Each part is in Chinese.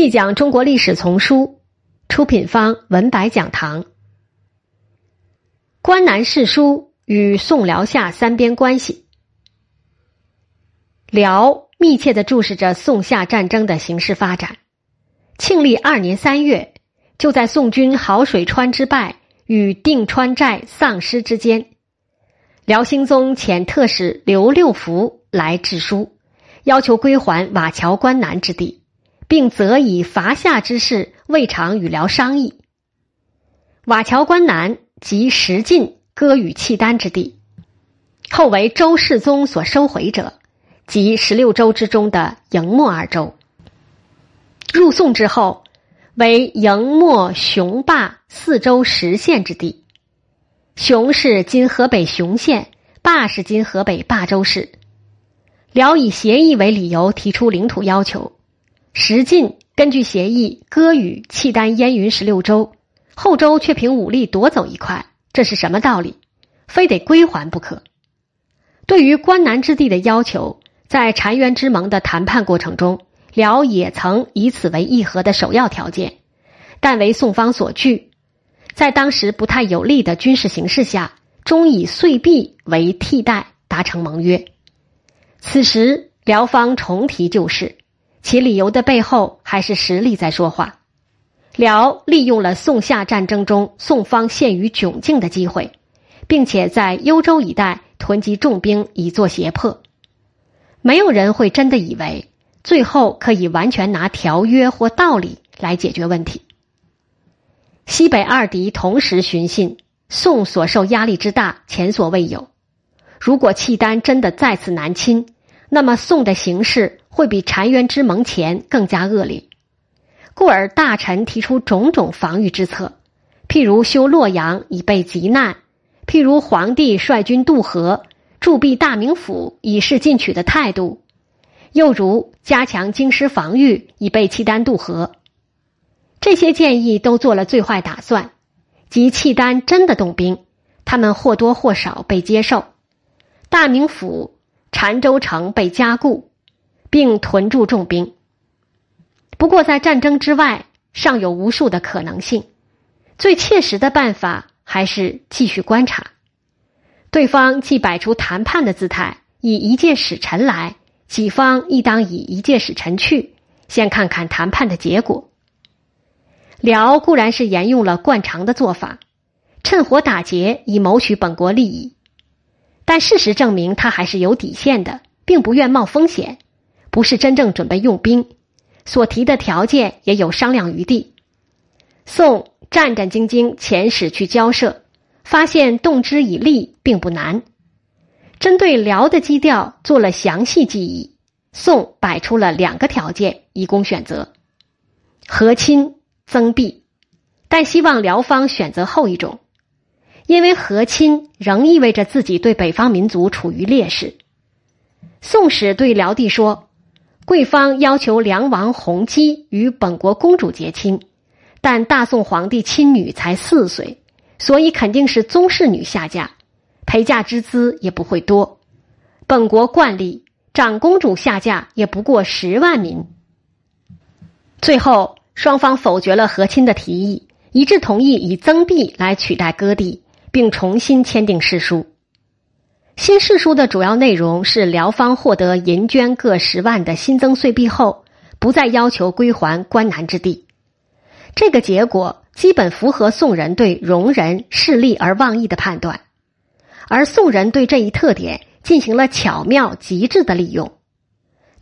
细讲中国历史丛书，出品方文白讲堂。关南世书与宋辽夏三边关系，辽密切的注视着宋夏战争的形势发展。庆历二年三月，就在宋军好水川之败与定川寨丧失之间，辽兴宗遣特使刘六福来致书，要求归还瓦桥关南之地。并责以伐夏之事未尝与辽商议。瓦桥关南即石进割予契丹之地，后为周世宗所收回者，即十六州之中的营漠二州。入宋之后，为营漠雄霸四州十县之地。雄是今河北雄县，霸是今河北霸州市。辽以协议为理由提出领土要求。石进根据协议割予契丹燕云十六州，后周却凭武力夺走一块，这是什么道理？非得归还不可。对于关南之地的要求，在澶渊之盟的谈判过程中，辽也曾以此为议和的首要条件，但为宋方所拒。在当时不太有利的军事形势下，终以碎币为替代达成盟约。此时辽方重提旧事。其理由的背后还是实力在说话。辽利用了宋夏战争中宋方陷于窘境的机会，并且在幽州一带囤积重兵以作胁迫。没有人会真的以为最后可以完全拿条约或道理来解决问题。西北二敌同时寻衅，宋所受压力之大前所未有。如果契丹真的再次南侵，那么宋的形势。会比澶渊之盟前更加恶劣，故而大臣提出种种防御之策，譬如修洛阳以备急难，譬如皇帝率军渡河驻避大名府以示进取的态度，又如加强京师防御以备契丹渡河。这些建议都做了最坏打算，即契丹真的动兵，他们或多或少被接受，大名府、澶州城被加固。并屯驻重兵。不过，在战争之外，尚有无数的可能性。最切实的办法还是继续观察。对方既摆出谈判的姿态，以一介使臣来，己方亦当以一介使臣去，先看看谈判的结果。辽固然是沿用了惯常的做法，趁火打劫以谋取本国利益，但事实证明他还是有底线的，并不愿冒风险。不是真正准备用兵，所提的条件也有商量余地。宋战战兢兢遣使去交涉，发现动之以利并不难。针对辽的基调做了详细记忆。宋摆出了两个条件以供选择：和亲、增币，但希望辽方选择后一种，因为和亲仍意味着自己对北方民族处于劣势。宋使对辽帝说。贵方要求梁王弘基与本国公主结亲，但大宋皇帝亲女才四岁，所以肯定是宗室女下嫁，陪嫁之资也不会多。本国惯例，长公主下嫁也不过十万民。最后，双方否决了和亲的提议，一致同意以增币来取代割地，并重新签订誓书。新誓书的主要内容是，辽方获得银绢各十万的新增岁币后，不再要求归还关南之地。这个结果基本符合宋人对戎人势利而忘义的判断，而宋人对这一特点进行了巧妙极致的利用。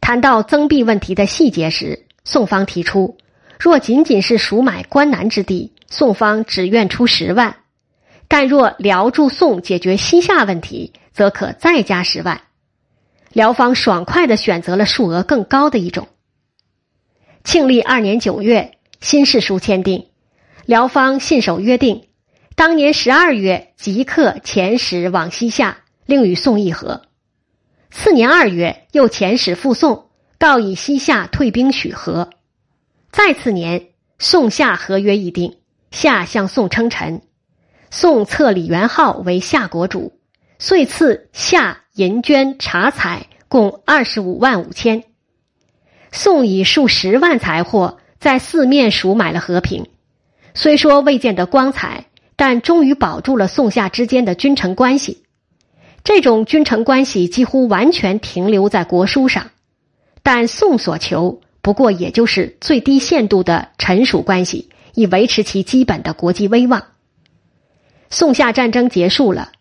谈到增币问题的细节时，宋方提出，若仅仅是赎买关南之地，宋方只愿出十万；但若辽助宋解决西夏问题，则可再加十万。辽方爽快的选择了数额更高的一种。庆历二年九月，新誓书签订，辽方信守约定，当年十二月即刻遣使往西夏，另与宋议和。次年二月，又遣使复宋，告以西夏退兵许和。再次年，宋夏合约议定，夏向宋称臣，宋册李元昊为夏国主。遂赐夏银绢茶彩共二十五万五千，宋以数十万财货在四面赎买了和平。虽说未见得光彩，但终于保住了宋夏之间的君臣关系。这种君臣关系几乎完全停留在国书上，但宋所求不过也就是最低限度的臣属关系，以维持其基本的国际威望。宋夏战争结束了，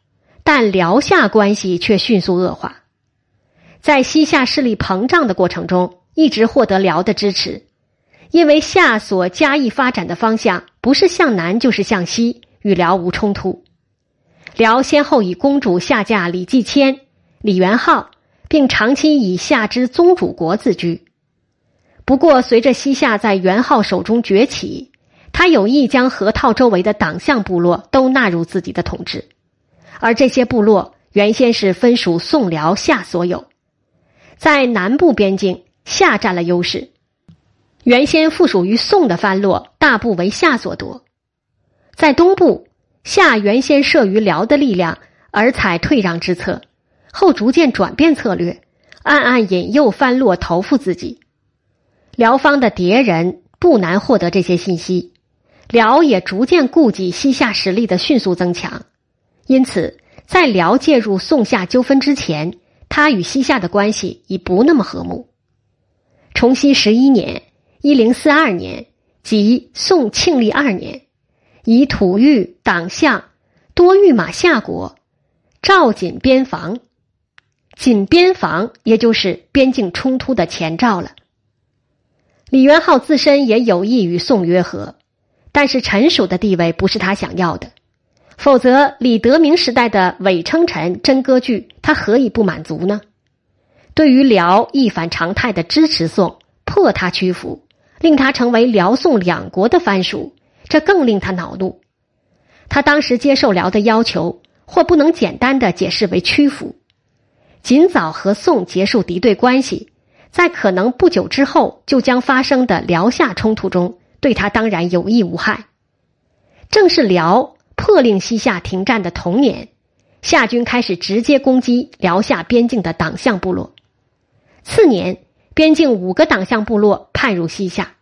但辽夏关系却迅速恶化。在西夏势力膨胀的过程中，一直获得辽的支持。因为夏所加以发展的方向不是向南就是向西，与辽无冲突。辽先后以公主下嫁李继迁、李元昊，并长期以夏之宗主国自居。不过，随着西夏在元昊手中崛起，他有意将河套周围的党项部落都纳入自己的统治，而这些部落原先是分属宋、辽、夏所有，在南部边境，夏占了优势。原先附属于宋的藩落大部为夏所夺，在东部，夏原先慑于辽的力量而采退让之策，后逐渐转变策略，暗暗引诱藩落投附自己。辽方的敌人不难获得这些信息，辽也逐渐顾及西夏实力的迅速增强，因此在辽介入宋夏纠纷之前，他与西夏的关系已不那么和睦。崇熙十一年。一零四二年，即宋庆历二年，以吐域党项多御马夏国，赵锦边防。锦边防也就是边境冲突的前兆了。李元昊自身也有意与宋约和，但是陈属的地位不是他想要的，否则李德明时代的伪称臣真割据，他何以不满足呢？对于辽一反常态的支持宋，迫他屈服。令他成为辽宋两国的藩属，这更令他恼怒。他当时接受辽的要求，或不能简单的解释为屈服。尽早和宋结束敌对关系，在可能不久之后就将发生的辽夏冲突中，对他当然有益无害。正是辽破令西夏停战的同年，夏军开始直接攻击辽夏边境的党项部落。次年。边境五个党项部落叛入西夏，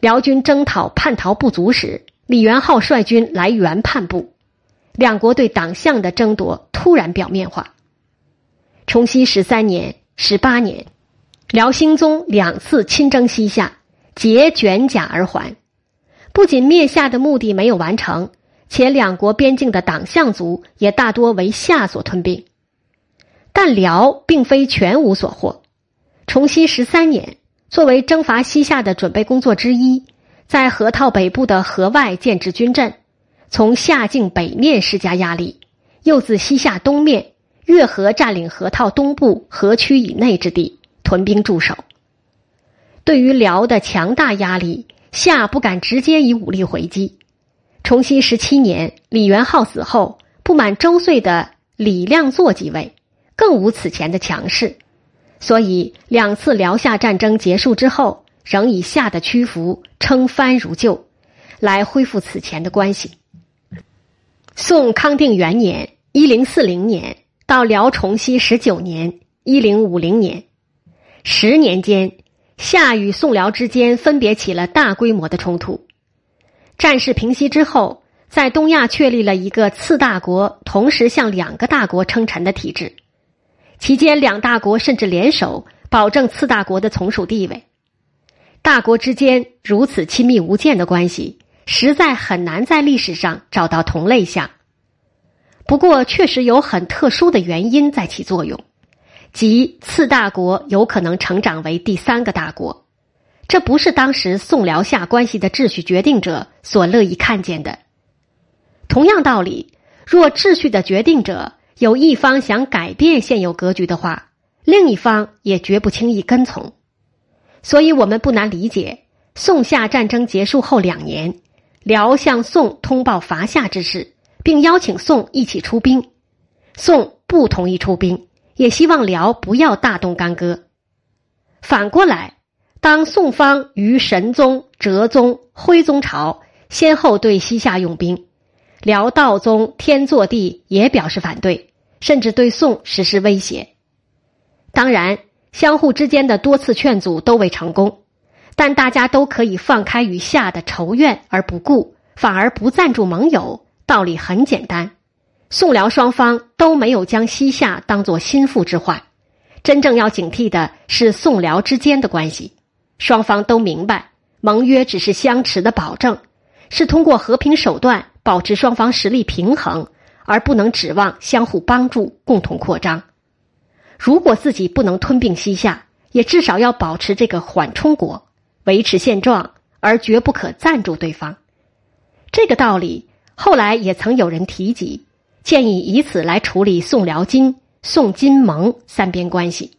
辽军征讨叛逃不足时，李元昊率军来援叛部，两国对党项的争夺突然表面化。崇熙十三年、十八年，辽兴宗两次亲征西夏，结卷甲而还。不仅灭夏的目的没有完成，且两国边境的党项族也大多为夏所吞并。但辽并非全无所获。崇熙十三年，作为征伐西夏的准备工作之一，在河套北部的河外建置军阵，从夏境北面施加压力；又自西夏东面越河占领河套东部河区以内之地，屯兵驻守。对于辽的强大压力，夏不敢直接以武力回击。崇熙十七年，李元昊死后，不满周岁的李亮作即位，更无此前的强势。所以，两次辽夏战争结束之后，仍以夏的屈服称藩如旧，来恢复此前的关系。宋康定元年（一零四零年）到辽崇熙十九年（一零五零年），十年间，夏与宋辽之间分别起了大规模的冲突。战事平息之后，在东亚确立了一个次大国同时向两个大国称臣的体制。期间，两大国甚至联手保证次大国的从属地位。大国之间如此亲密无间的关系，实在很难在历史上找到同类项。不过，确实有很特殊的原因在起作用，即次大国有可能成长为第三个大国。这不是当时宋辽夏关系的秩序决定者所乐意看见的。同样道理，若秩序的决定者。有一方想改变现有格局的话，另一方也绝不轻易跟从。所以，我们不难理解，宋夏战争结束后两年，辽向宋通报伐夏之事，并邀请宋一起出兵。宋不同意出兵，也希望辽不要大动干戈。反过来，当宋方于神宗、哲宗、徽宗朝先后对西夏用兵。辽道宗天祚帝也表示反对，甚至对宋实施威胁。当然，相互之间的多次劝阻都未成功，但大家都可以放开与夏的仇怨而不顾，反而不赞助盟友。道理很简单，宋辽双方都没有将西夏当作心腹之患。真正要警惕的是宋辽之间的关系。双方都明白，盟约只是相持的保证，是通过和平手段保持双方实力平衡，而不能指望相互帮助、共同扩张。如果自己不能吞并西夏，也至少要保持这个缓冲国，维持现状，而绝不可赞助对方。这个道理后来也曾有人提及，建议以此来处理宋辽金、宋金蒙三边关系。